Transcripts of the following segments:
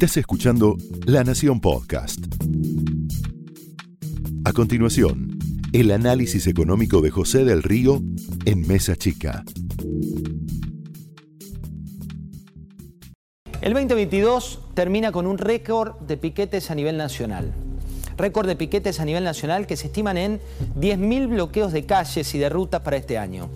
Estás escuchando La Nación Podcast. A continuación, el análisis económico de José del Río en Mesa Chica. El 2022 termina con un récord de piquetes a nivel nacional. Récord de piquetes a nivel nacional que se estiman en 10.000 bloqueos de calles y de rutas para este año.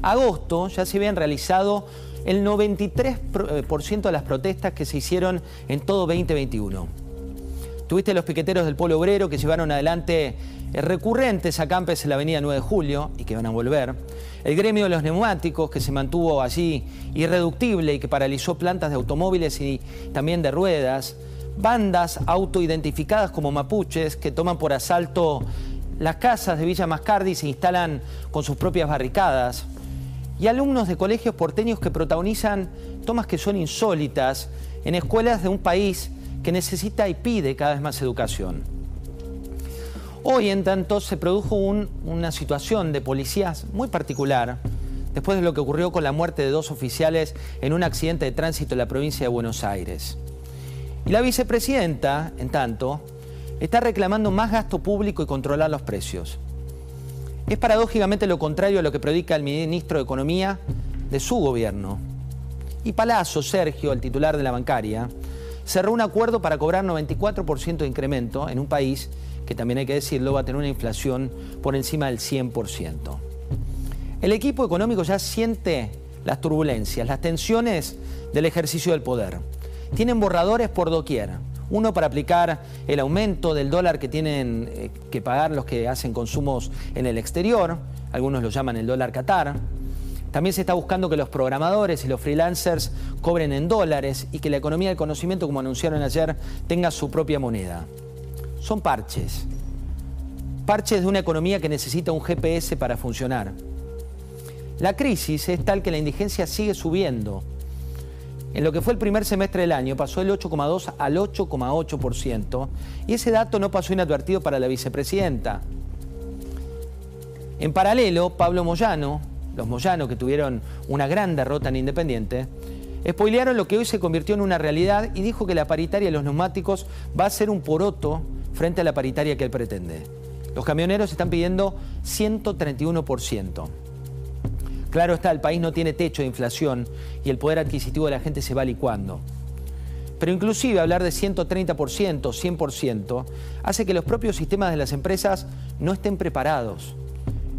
Agosto ya se habían realizado el 93% de las protestas que se hicieron en todo 2021. Tuviste los piqueteros del Polo Obrero que llevaron adelante recurrentes acampes en la avenida 9 de Julio y que van a volver. El gremio de los neumáticos que se mantuvo allí irreductible y que paralizó plantas de automóviles y también de ruedas. Bandas autoidentificadas como mapuches que toman por asalto las casas de Villa Mascardi y se instalan con sus propias barricadas y alumnos de colegios porteños que protagonizan tomas que son insólitas en escuelas de un país que necesita y pide cada vez más educación. Hoy, en tanto, se produjo una situación de policías muy particular después de lo que ocurrió con la muerte de dos oficiales en un accidente de tránsito en la provincia de Buenos Aires. Y la vicepresidenta, en tanto, está reclamando más gasto público y controlar los precios. Es paradójicamente lo contrario a lo que predica el ministro de Economía de su gobierno. Y Palazzo, Sergio, el titular de la bancaria, cerró un acuerdo para cobrar 94% de incremento en un país que también hay que decirlo va a tener una inflación por encima del 100%. El equipo económico ya siente las turbulencias, las tensiones del ejercicio del poder. Tienen borradores por doquier uno para aplicar el aumento del dólar que tienen eh, que pagar los que hacen consumos en el exterior, algunos lo llaman el dólar Qatar. También se está buscando que los programadores y los freelancers cobren en dólares y que la economía del conocimiento, como anunciaron ayer, tenga su propia moneda. Son parches. Parches de una economía que necesita un GPS para funcionar. La crisis es tal que la indigencia sigue subiendo en lo que fue el primer semestre del año pasó el 8,2 al 8,8% y ese dato no pasó inadvertido para la vicepresidenta. En paralelo, Pablo Moyano, los Moyano que tuvieron una gran derrota en Independiente, spoilearon lo que hoy se convirtió en una realidad y dijo que la paritaria de los neumáticos va a ser un poroto frente a la paritaria que él pretende. Los camioneros están pidiendo 131%. Claro está, el país no tiene techo de inflación y el poder adquisitivo de la gente se va licuando. Pero inclusive hablar de 130%, 100%, hace que los propios sistemas de las empresas no estén preparados.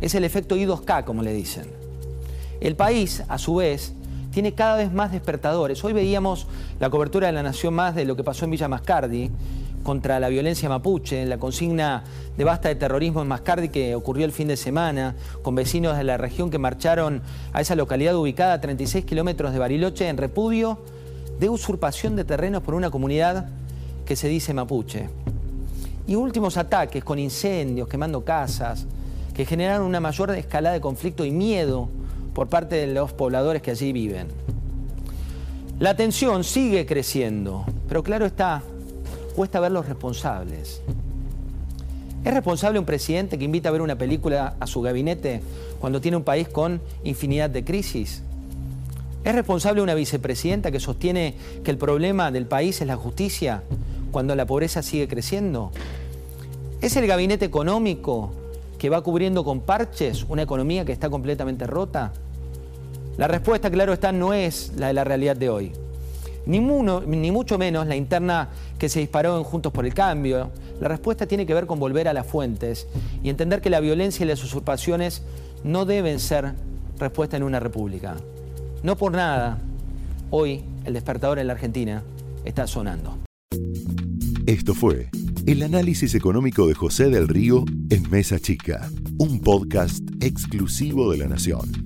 Es el efecto I2K, como le dicen. El país, a su vez, tiene cada vez más despertadores. Hoy veíamos la cobertura de la Nación Más de lo que pasó en Villa Mascardi, contra la violencia mapuche, en la consigna de basta de terrorismo en Mascardi que ocurrió el fin de semana, con vecinos de la región que marcharon a esa localidad ubicada a 36 kilómetros de Bariloche en repudio de usurpación de terrenos por una comunidad que se dice mapuche. Y últimos ataques con incendios, quemando casas, que generaron una mayor escalada de conflicto y miedo por parte de los pobladores que allí viven. La tensión sigue creciendo, pero claro está, cuesta ver los responsables. ¿Es responsable un presidente que invita a ver una película a su gabinete cuando tiene un país con infinidad de crisis? ¿Es responsable una vicepresidenta que sostiene que el problema del país es la justicia cuando la pobreza sigue creciendo? ¿Es el gabinete económico que va cubriendo con parches una economía que está completamente rota? La respuesta, claro está, no es la de la realidad de hoy ni, ni mucho menos la interna que se disparó en Juntos por el Cambio. La respuesta tiene que ver con volver a las fuentes y entender que la violencia y las usurpaciones no deben ser respuesta en una república. No por nada, hoy el despertador en la Argentina está sonando. Esto fue el análisis económico de José del Río en Mesa Chica, un podcast exclusivo de la Nación.